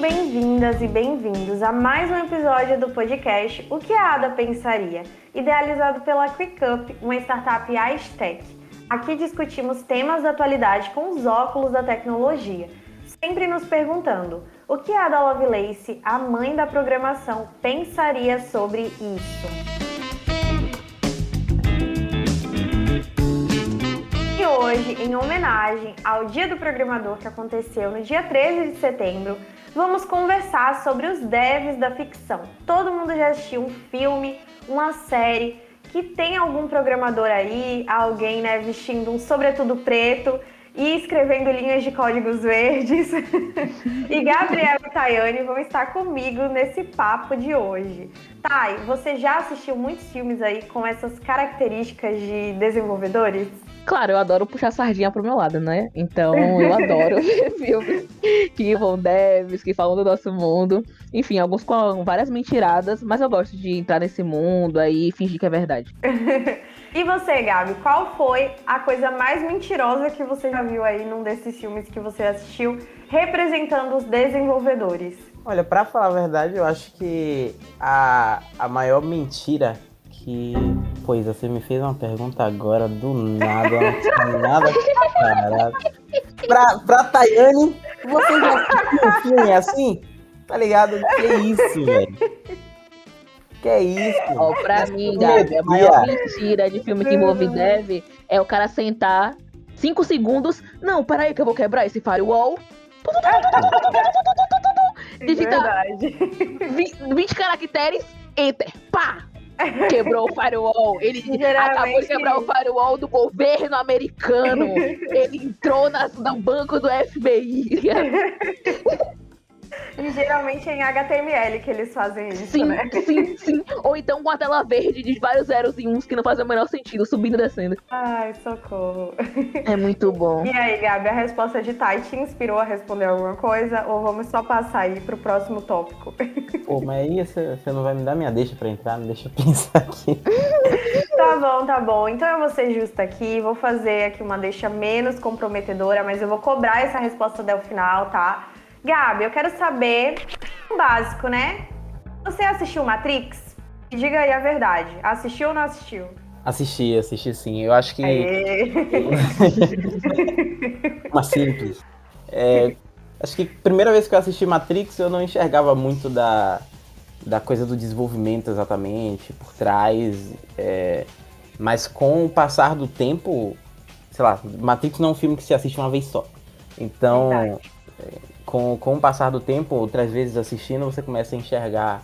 bem-vindas e bem-vindos a mais um episódio do podcast O que a Ada Pensaria, idealizado pela QuickUp, uma startup Tech. Aqui discutimos temas da atualidade com os óculos da tecnologia, sempre nos perguntando o que a Ada Lovelace, a mãe da programação, pensaria sobre isso. Hoje, em homenagem ao Dia do Programador que aconteceu no dia 13 de setembro, vamos conversar sobre os devs da ficção. Todo mundo já assistiu um filme, uma série que tem algum programador aí, alguém né, vestindo um sobretudo preto e escrevendo linhas de códigos verdes. e Gabriel e Tayane vão estar comigo nesse papo de hoje. Thay, você já assistiu muitos filmes aí com essas características de desenvolvedores? Claro, eu adoro puxar sardinha pro meu lado, né? Então eu adoro ver filmes que vão devs, que falam do nosso mundo. Enfim, alguns com várias mentiradas, mas eu gosto de entrar nesse mundo aí e fingir que é verdade. e você, Gabi, qual foi a coisa mais mentirosa que você já viu aí num desses filmes que você assistiu, representando os desenvolvedores? Olha, para falar a verdade, eu acho que a, a maior mentira que. Pois, você me fez uma pergunta agora do nada, não tinha nada preparado. Pra, pra Tayane, você já assistiu um filme assim? Tá ligado? Que isso, velho? Que é isso? Ó, pra mim, Gabi, a maior mentira de filme que envolve dev é o cara sentar 5 segundos. Não, peraí que eu vou quebrar esse firewall. Digitar 20 caracteres, enter, pá! Quebrou o firewall. Ele acabou de quebrar o firewall do governo americano. Ele entrou nas, no banco do FBI. E geralmente é em HTML que eles fazem isso, sim, né? Sim, sim. Ou então com a tela verde de vários zeros e uns que não fazem o menor sentido, subindo e descendo. Ai, socorro. É muito bom. E aí, Gabi, a resposta de Tai te inspirou a responder alguma coisa? Ou vamos só passar aí pro próximo tópico? Pô, mas aí você, você não vai me dar minha deixa pra entrar? Me deixa eu pensar aqui. tá bom, tá bom. Então eu vou ser justa aqui, vou fazer aqui uma deixa menos comprometedora, mas eu vou cobrar essa resposta até o final, tá? Gabi, eu quero saber o básico, né? Você assistiu Matrix? Diga aí a verdade. Assistiu ou não assistiu? Assisti, assisti sim. Eu acho que. Uma simples. É, acho que primeira vez que eu assisti Matrix eu não enxergava muito da, da coisa do desenvolvimento exatamente, por trás. É, mas com o passar do tempo, sei lá, Matrix não é um filme que se assiste uma vez só. Então. É, com, com o passar do tempo, outras vezes assistindo, você começa a enxergar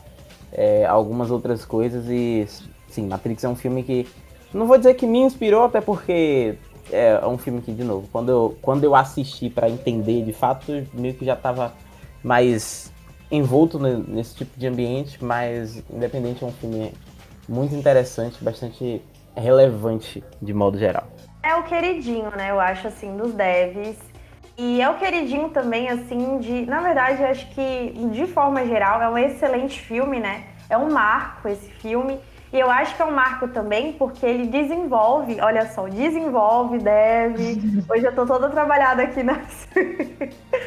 é, algumas outras coisas e sim, Matrix é um filme que não vou dizer que me inspirou, até porque é, um filme que, de novo, quando eu, quando eu assisti para entender de fato, meio que já estava mais envolto nesse tipo de ambiente, mas independente é um filme muito interessante, bastante relevante de modo geral. É o queridinho, né? Eu acho assim dos devs e é o queridinho também, assim, de. Na verdade, eu acho que, de forma geral, é um excelente filme, né? É um marco esse filme. E eu acho que é um marco também porque ele desenvolve, olha só, desenvolve, deve. Hoje eu tô toda trabalhada aqui nas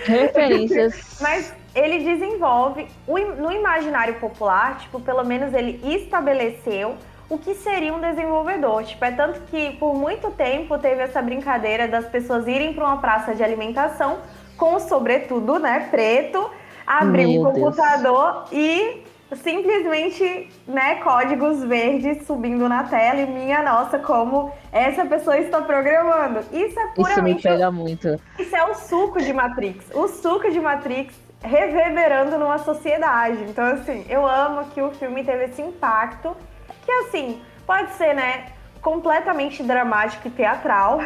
referências. Mas ele desenvolve no imaginário popular, tipo, pelo menos ele estabeleceu o que seria um desenvolvedor. Tipo, é tanto que por muito tempo teve essa brincadeira das pessoas irem para uma praça de alimentação com sobretudo, né, preto, abrir Meu um computador Deus. e simplesmente, né, códigos verdes subindo na tela e minha nossa, como essa pessoa está programando. Isso é puramente Isso me pega muito. Isso é o suco de Matrix. O suco de Matrix reverberando numa sociedade. Então, assim, eu amo que o filme teve esse impacto que assim, pode ser, né, completamente dramático e teatral.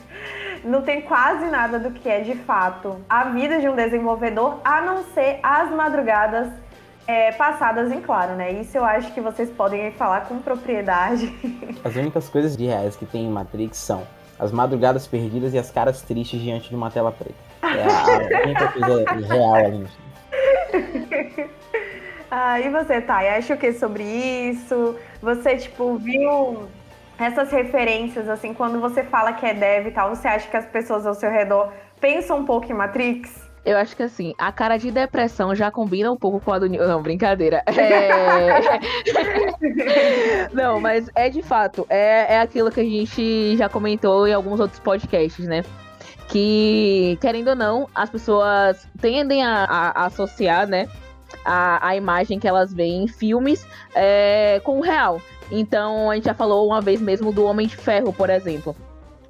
não tem quase nada do que é de fato a vida de um desenvolvedor, a não ser as madrugadas é, passadas em claro, né? Isso eu acho que vocês podem falar com propriedade. As únicas coisas de reais que tem em Matrix são as madrugadas perdidas e as caras tristes diante de uma tela preta. É a, a única coisa real ali. Ah, e você, Thay, acha o que sobre isso? Você, tipo, viu essas referências, assim, quando você fala que é dev e tal, você acha que as pessoas ao seu redor pensam um pouco em Matrix? Eu acho que assim, a cara de depressão já combina um pouco com a do. Não, brincadeira. É... Não, mas é de fato. É, é aquilo que a gente já comentou em alguns outros podcasts, né? Que, querendo ou não, as pessoas tendem a, a associar, né? A, a imagem que elas veem em filmes é, com o real. Então, a gente já falou uma vez mesmo do Homem de Ferro, por exemplo.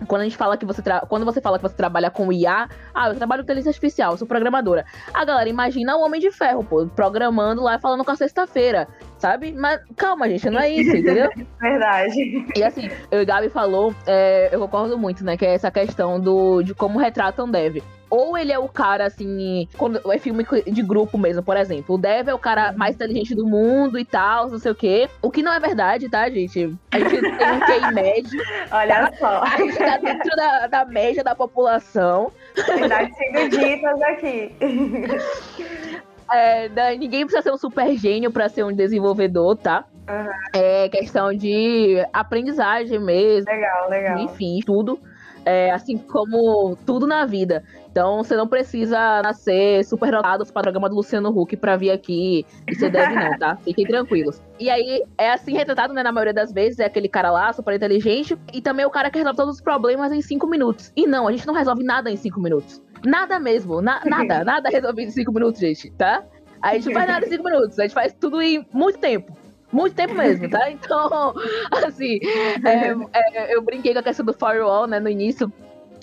Quando a gente fala que você tra... quando você fala que você trabalha com IA, ah, eu trabalho com inteligência artificial, sou programadora. A galera imagina o Homem de Ferro, pô, programando lá falando com a sexta-feira, sabe? Mas calma, gente, não é isso, entendeu? Verdade. E assim, eu e Gabi falou, é, eu concordo muito, né, que é essa questão do de como retratam Dev ou ele é o cara, assim, quando é filme de grupo mesmo, por exemplo. O Dev é o cara mais inteligente do mundo e tal, não sei o quê. O que não é verdade, tá, gente? A gente tem um QI médio. Olha tá? só. A gente tá dentro da, da média da população. Verdade sendo ditas aqui. É, ninguém precisa ser um super gênio para ser um desenvolvedor, tá? Uhum. É questão de aprendizagem mesmo. Legal, legal. Enfim, tudo. É, assim como tudo na vida. Então você não precisa nascer super dotado para o programa do Luciano Huck para vir aqui e ser deve não, tá? Fiquem tranquilos. E aí é assim retratado, né, na maioria das vezes, é aquele cara lá, super inteligente, e também o cara que resolve todos os problemas em cinco minutos. E não, a gente não resolve nada em cinco minutos. Nada mesmo, na, nada, nada resolvido em cinco minutos, gente, tá? A gente não faz nada em cinco minutos, a gente faz tudo em muito tempo. Muito tempo mesmo, tá? Então, assim, é, é, eu brinquei com a questão do firewall, né, no início,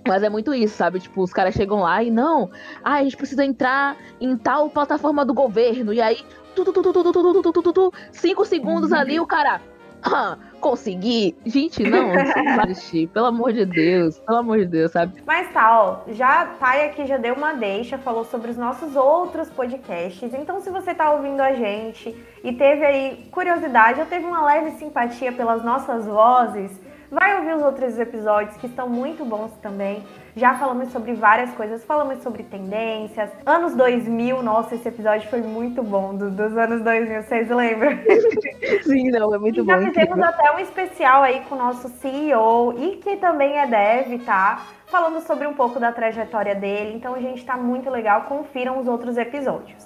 mas é muito isso, sabe? Tipo, os caras chegam lá e não, ah, a gente precisa entrar em tal plataforma do governo, e aí, tu, tu, tu, tu, tu, tu, tu, tu, tu, tu, cinco segundos ali, o cara, ah, consegui. Gente, não, não pelo amor de Deus, pelo amor de Deus, sabe? Mas tá, ó, já Thay aqui já deu uma deixa, falou sobre os nossos outros podcasts. Então, se você tá ouvindo a gente e teve aí curiosidade ou teve uma leve simpatia pelas nossas vozes, Vai ouvir os outros episódios que estão muito bons também. Já falamos sobre várias coisas, falamos sobre tendências. Anos 2000, nossa, esse episódio foi muito bom, do, dos anos 2000, vocês lembram? Sim, não, é muito e bom. Já fizemos até um especial aí com o nosso CEO e que também é dev, tá? Falando sobre um pouco da trajetória dele. Então, gente, tá muito legal. Confiram os outros episódios.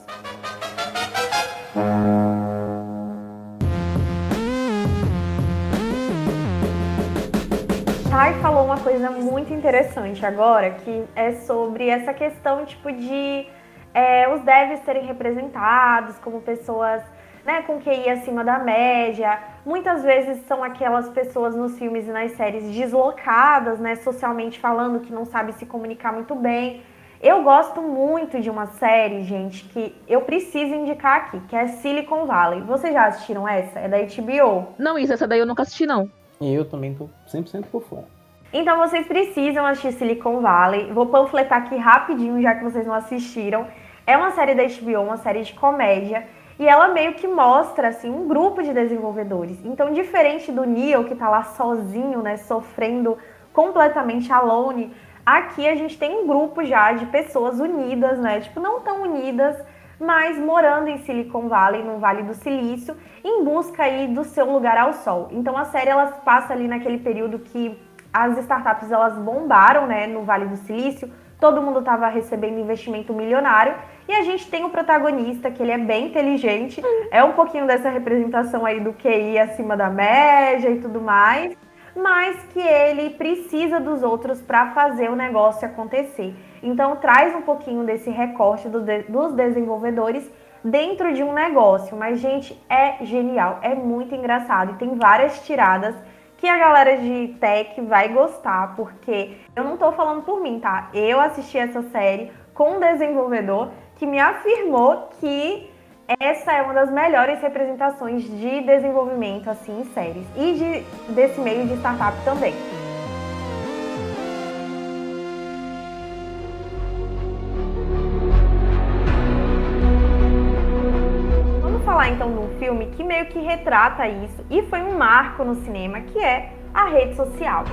Thay falou uma coisa muito interessante agora, que é sobre essa questão tipo de é, os devs serem representados como pessoas né, com QI acima da média. Muitas vezes são aquelas pessoas nos filmes e nas séries deslocadas, né, socialmente falando, que não sabem se comunicar muito bem. Eu gosto muito de uma série, gente, que eu preciso indicar aqui, que é Silicon Valley. Vocês já assistiram essa? É da HBO? Não, isso, essa daí eu nunca assisti, não. E eu também tô 100% por fora. Então vocês precisam assistir Silicon Valley. Vou panfletar aqui rapidinho, já que vocês não assistiram. É uma série da HBO, uma série de comédia. E ela meio que mostra assim um grupo de desenvolvedores. Então, diferente do Neo que tá lá sozinho, né, sofrendo completamente alone, aqui a gente tem um grupo já de pessoas unidas, né? Tipo, não tão unidas, mas morando em Silicon Valley, no Vale do Silício, em busca aí do seu lugar ao sol. Então a série ela passa ali naquele período que as startups elas bombaram, né, no Vale do Silício. Todo mundo estava recebendo investimento milionário e a gente tem o protagonista que ele é bem inteligente, é um pouquinho dessa representação aí do QI acima da média e tudo mais, mas que ele precisa dos outros para fazer o negócio acontecer. Então traz um pouquinho desse recorte do de, dos desenvolvedores dentro de um negócio. Mas, gente, é genial, é muito engraçado e tem várias tiradas que a galera de tech vai gostar, porque eu não tô falando por mim, tá? Eu assisti essa série com um desenvolvedor que me afirmou que essa é uma das melhores representações de desenvolvimento assim em séries e de, desse meio de startup também. Meio que retrata isso e foi um marco no cinema, que é a rede social.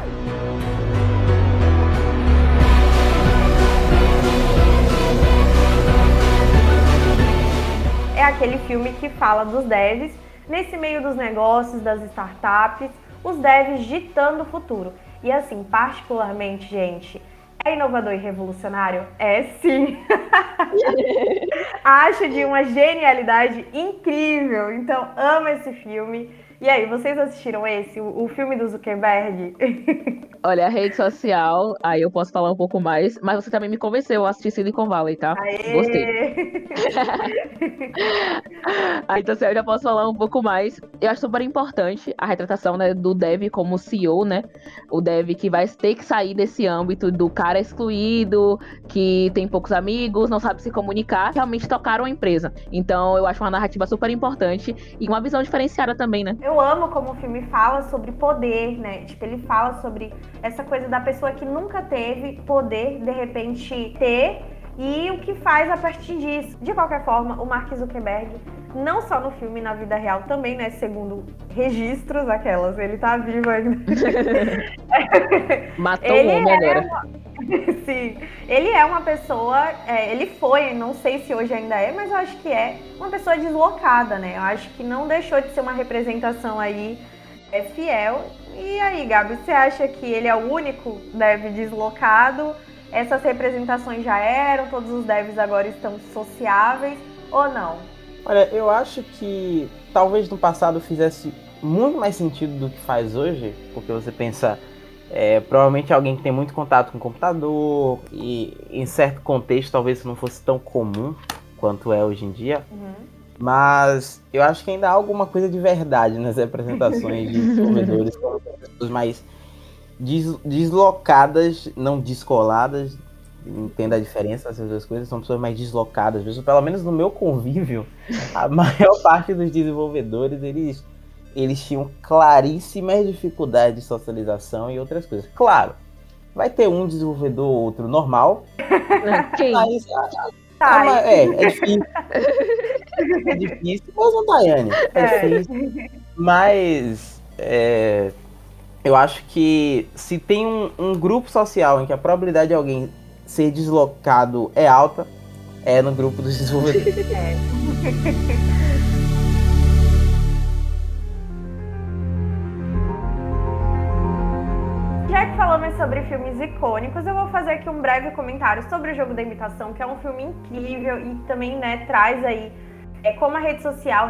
É aquele filme que fala dos devs nesse meio dos negócios, das startups, os devs ditando o futuro. E assim, particularmente, gente, É inovador e revolucionário? É sim. Acho de uma genialidade incrível. Então, amo esse filme. E aí, vocês assistiram esse, o, o filme do Zuckerberg? Olha, a rede social, aí eu posso falar um pouco mais, mas você também me convenceu a assistir Silicon Valley, tá? Aê! Gostei. aí, então, assim, eu já posso falar um pouco mais. Eu acho super importante a retratação né, do Dev como CEO, né? O Dev que vai ter que sair desse âmbito do cara excluído, que tem poucos amigos, não sabe se comunicar, realmente tocaram a empresa. Então, eu acho uma narrativa super importante e uma visão diferenciada também, né? Eu amo como o filme fala sobre poder, né? Tipo, ele fala sobre essa coisa da pessoa que nunca teve poder, de repente, ter e o que faz a partir disso. De qualquer forma, o Mark Zuckerberg, não só no filme, na vida real também, né? Segundo registros, aquelas, ele tá vivo ainda. Matou ele um homem agora. Uma... Sim, ele é uma pessoa, é, ele foi, não sei se hoje ainda é, mas eu acho que é uma pessoa deslocada, né? Eu acho que não deixou de ser uma representação aí é, fiel. E aí, Gabi, você acha que ele é o único dev deslocado? Essas representações já eram, todos os devs agora estão sociáveis ou não? Olha, eu acho que talvez no passado fizesse muito mais sentido do que faz hoje, porque você pensa é, provavelmente alguém que tem muito contato com o computador e em certo contexto talvez isso não fosse tão comum quanto é hoje em dia. Uhum. Mas eu acho que ainda há alguma coisa de verdade nas representações de desenvolvedores, pessoas mais des deslocadas, não descoladas. Entenda a diferença dessas duas coisas, são pessoas mais deslocadas. Pelo menos no meu convívio, a maior parte dos desenvolvedores, eles eles tinham claríssimas dificuldades de socialização e outras coisas. Claro, vai ter um desenvolvedor ou outro normal. Quem? Mas, ah, é, é difícil. é difícil, mas não, Daiane. É, é difícil. Mas é, eu acho que se tem um, um grupo social em que a probabilidade de alguém ser deslocado é alta, é no grupo dos desenvolvedores. É. Já que falamos sobre filmes icônicos, eu vou fazer aqui um breve comentário sobre o Jogo da Imitação, que é um filme incrível e também né, traz aí é, como a rede social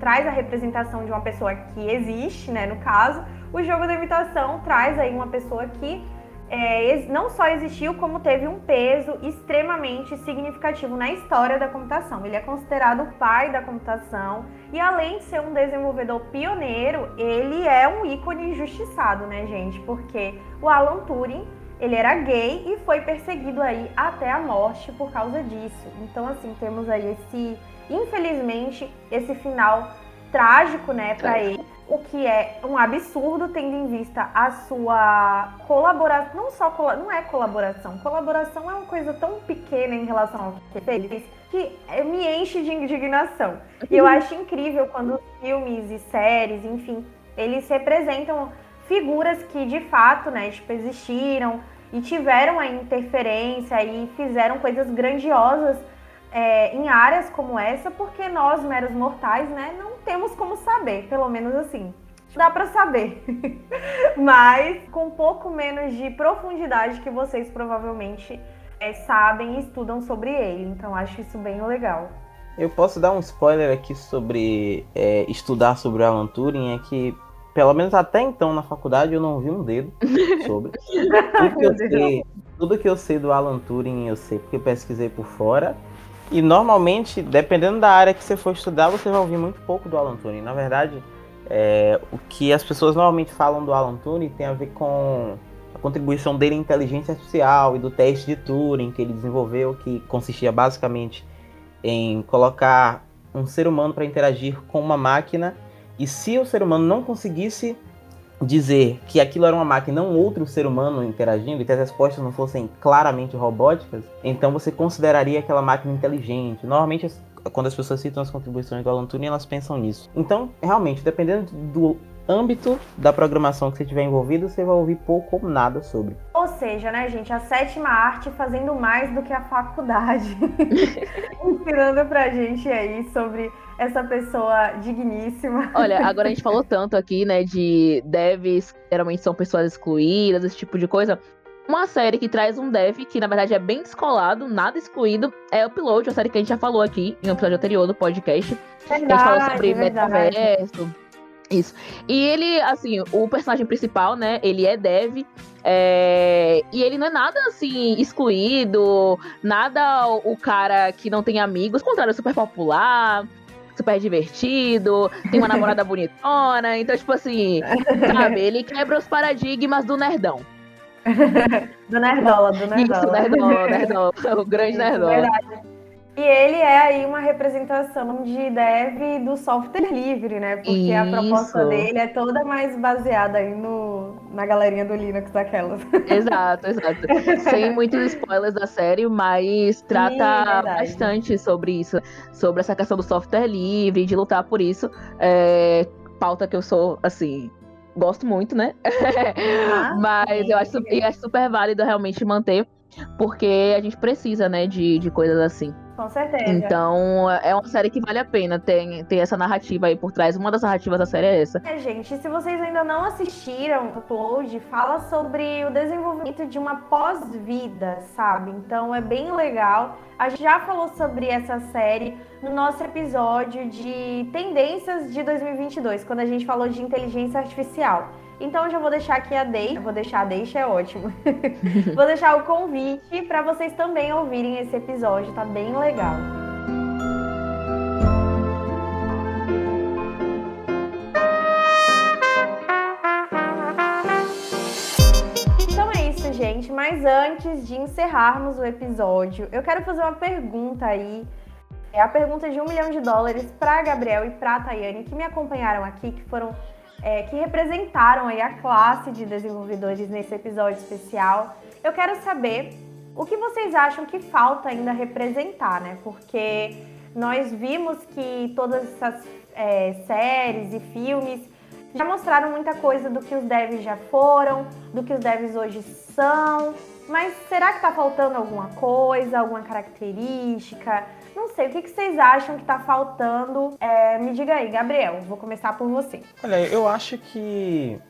traz a representação de uma pessoa que existe, né, no caso. O Jogo da Imitação traz aí uma pessoa que é, não só existiu, como teve um peso extremamente significativo na história da computação. Ele é considerado o pai da computação e, além de ser um desenvolvedor pioneiro, ele é um ícone injustiçado, né, gente? Porque o Alan Turing ele era gay e foi perseguido aí até a morte por causa disso. Então, assim, temos aí esse, infelizmente, esse final trágico, né, para é. ele o que é um absurdo tendo em vista a sua colaboração, não só não é colaboração, colaboração é uma coisa tão pequena em relação ao que ele fez que me enche de indignação. E eu acho incrível quando filmes e séries, enfim, eles representam figuras que de fato, né, tipo, existiram e tiveram a interferência e fizeram coisas grandiosas é, em áreas como essa, porque nós, meros mortais, né, não temos como saber, pelo menos assim. Dá para saber, mas com um pouco menos de profundidade que vocês provavelmente é, sabem e estudam sobre ele. Então acho isso bem legal. Eu posso dar um spoiler aqui sobre é, estudar sobre o Alan Turing, é que pelo menos até então na faculdade eu não vi um dedo sobre. tudo, que eu sei, tudo que eu sei do Alan Turing eu sei porque eu pesquisei por fora e normalmente, dependendo da área que você for estudar, você vai ouvir muito pouco do Alan Turing. Na verdade, é, o que as pessoas normalmente falam do Alan Turing tem a ver com a contribuição dele em inteligência artificial e do teste de Turing que ele desenvolveu, que consistia basicamente em colocar um ser humano para interagir com uma máquina e se o ser humano não conseguisse dizer que aquilo era uma máquina, não outro ser humano interagindo, e que as respostas não fossem claramente robóticas, então você consideraria aquela máquina inteligente. Normalmente, quando as pessoas citam as contribuições do Alan Turing, elas pensam nisso. Então, realmente, dependendo do âmbito da programação que você tiver envolvido, você vai ouvir pouco ou nada sobre. Ou seja, né, gente, a sétima arte fazendo mais do que a faculdade. Ensinando pra gente aí sobre essa pessoa digníssima. Olha, agora a gente falou tanto aqui, né, de devs, geralmente são pessoas excluídas, esse tipo de coisa. Uma série que traz um dev que, na verdade, é bem descolado, nada excluído, é Upload, uma série que a gente já falou aqui em um episódio anterior do podcast. Verdade, a gente falou sobre metaverso. Isso. E ele, assim, o personagem principal, né? Ele é dev. É... E ele não é nada assim, excluído, nada o cara que não tem amigos, ao contrário, é super popular, super divertido, tem uma namorada bonitona, então, tipo assim, sabe, ele quebra os paradigmas do nerdão. do Nerdola, do Nerdola. Isso, Nerdola, Nerdola, o grande Nerdola. Verdade. E ele é aí uma representação de dev do software livre, né? Porque Isso. a proposta dele é toda mais baseada aí no, na galerinha do Linux daquelas. Exato, exato. Sem muitos spoilers da série, mas trata Sim, bastante sobre isso, sobre essa questão do software livre, de lutar por isso. É, pauta que eu sou, assim, gosto muito, né? Ah, Mas eu acho, eu acho super válido realmente manter, porque a gente precisa, né, de, de coisas assim. Com certeza. Então, é uma série que vale a pena ter, ter essa narrativa aí por trás. Uma das narrativas da série é essa. É, gente, se vocês ainda não assistiram o Upload, fala sobre o desenvolvimento de uma pós-vida, sabe? Então, é bem legal. A gente já falou sobre essa série no nosso episódio de tendências de 2022, quando a gente falou de inteligência artificial. Então eu já vou deixar aqui a deixa, vou deixar a deixa é ótimo. vou deixar o convite para vocês também ouvirem esse episódio, tá bem legal. Então é isso, gente. Mas antes de encerrarmos o episódio, eu quero fazer uma pergunta aí. É a pergunta de um milhão de dólares para Gabriel e para Tayane, que me acompanharam aqui, que foram é, que representaram aí a classe de desenvolvedores nesse episódio especial. Eu quero saber o que vocês acham que falta ainda representar, né? Porque nós vimos que todas essas é, séries e filmes já mostraram muita coisa do que os devs já foram, do que os devs hoje são. Mas será que está faltando alguma coisa, alguma característica? Não sei, o que, que vocês acham que está faltando? É, me diga aí, Gabriel, vou começar por você. Olha, eu acho que.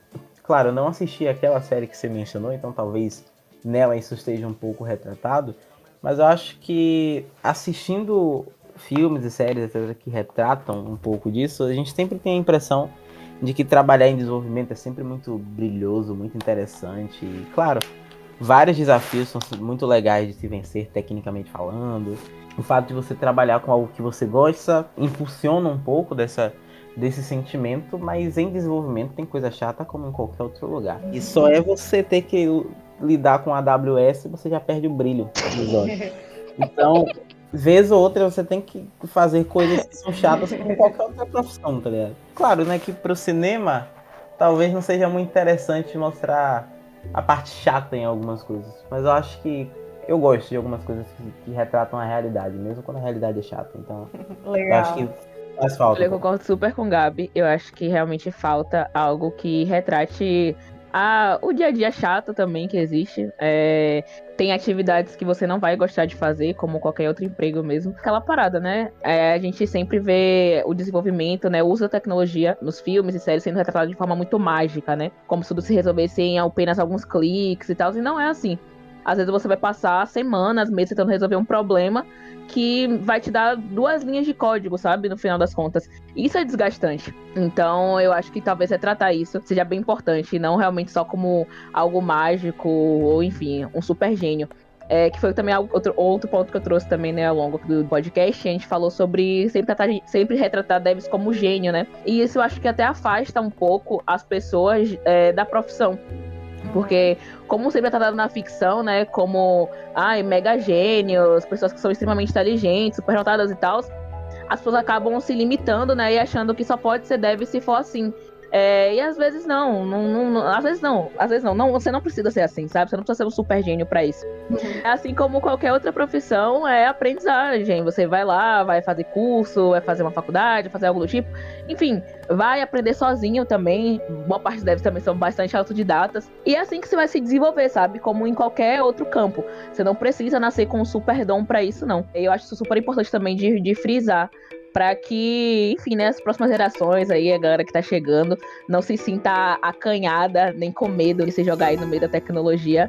Claro, eu não assisti aquela série que você mencionou, então talvez nela isso esteja um pouco retratado. Mas eu acho que assistindo filmes e séries etc, que retratam um pouco disso, a gente sempre tem a impressão de que trabalhar em desenvolvimento é sempre muito brilhoso, muito interessante. E, claro, vários desafios são muito legais de se vencer tecnicamente falando o fato de você trabalhar com algo que você gosta impulsiona um pouco dessa, desse sentimento, mas em desenvolvimento tem coisa chata como em qualquer outro lugar. E só é você ter que lidar com a AWS e você já perde o brilho dos olhos. Então, vez ou outra você tem que fazer coisas que são chatas como qualquer outra profissão, tá ligado? Claro, né, que pro cinema talvez não seja muito interessante mostrar a parte chata em algumas coisas, mas eu acho que eu gosto de algumas coisas que, que, retratam a realidade, mesmo quando a realidade é chata. Então, Legal. eu acho que faz falta. Eu concordo super com o Gabi. Eu acho que realmente falta algo que retrate a, o dia a dia chato também que existe. É, tem atividades que você não vai gostar de fazer, como qualquer outro emprego mesmo. Aquela parada, né? É, a gente sempre vê o desenvolvimento, né? O uso da tecnologia nos filmes e séries sendo retratado de forma muito mágica, né? Como se tudo se resolvesse em apenas alguns cliques e tal. E não é assim. Às vezes você vai passar semanas, meses tentando resolver um problema que vai te dar duas linhas de código, sabe? No final das contas. Isso é desgastante. Então, eu acho que talvez retratar isso seja bem importante, e não realmente só como algo mágico ou, enfim, um super gênio. É, que foi também outro, outro ponto que eu trouxe também, né, ao longo do podcast, a gente falou sobre sempre, tratar, sempre retratar devs como gênio, né? E isso eu acho que até afasta um pouco as pessoas é, da profissão. Porque, como sempre é tratado na ficção, né? Como, ai, mega gênios, pessoas que são extremamente inteligentes, super notadas e tal, as pessoas acabam se limitando, né? E achando que só pode ser deve se for assim. É, e às vezes não, não, não, às vezes não, às vezes não, não, você não precisa ser assim, sabe? Você não precisa ser um super gênio para isso. Uhum. Assim como qualquer outra profissão é aprendizagem. Você vai lá, vai fazer curso, vai fazer uma faculdade, fazer algo do tipo. Enfim, vai aprender sozinho também. Boa parte deles também são bastante autodidatas. E é assim que você vai se desenvolver, sabe? Como em qualquer outro campo. Você não precisa nascer com um super dom para isso, não. Eu acho isso super importante também de, de frisar para que, enfim, né, as próximas gerações aí, a galera que tá chegando, não se sinta acanhada nem com medo de se jogar aí no meio da tecnologia,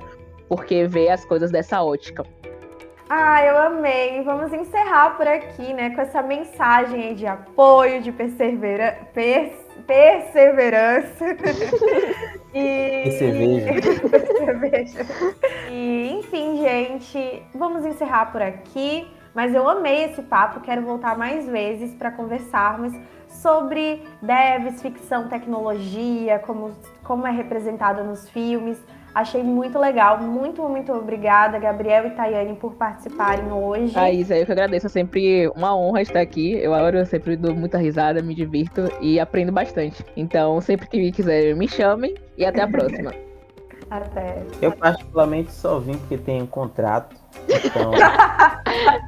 porque vê as coisas dessa ótica. Ah, eu amei. Vamos encerrar por aqui, né, com essa mensagem de apoio, de persevera... Pers... perseverança. e... Perceveja. Perceveja. E, enfim, gente, vamos encerrar por aqui. Mas eu amei esse papo, quero voltar mais vezes para conversarmos sobre devs, ficção, tecnologia, como, como é representada nos filmes. Achei muito legal. Muito, muito obrigada, Gabriel e Tayane, por participarem hoje. A Isa, eu que agradeço. É sempre uma honra estar aqui. Eu adoro, eu sempre dou muita risada, me divirto e aprendo bastante. Então, sempre que quiserem, me chamem e até a próxima. até. Eu, particularmente, só vim porque tenho um contrato. Então.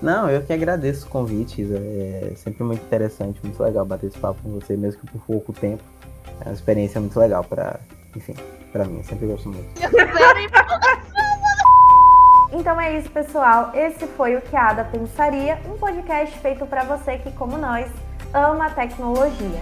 Não, eu que agradeço o convite, Isa. É sempre muito interessante, muito legal bater esse papo com você, mesmo que por pouco tempo. É uma experiência muito legal para, enfim, Pra mim, eu sempre gosto muito. Então é isso, pessoal. Esse foi o que a Ada Pensaria, um podcast feito para você que, como nós, ama a tecnologia.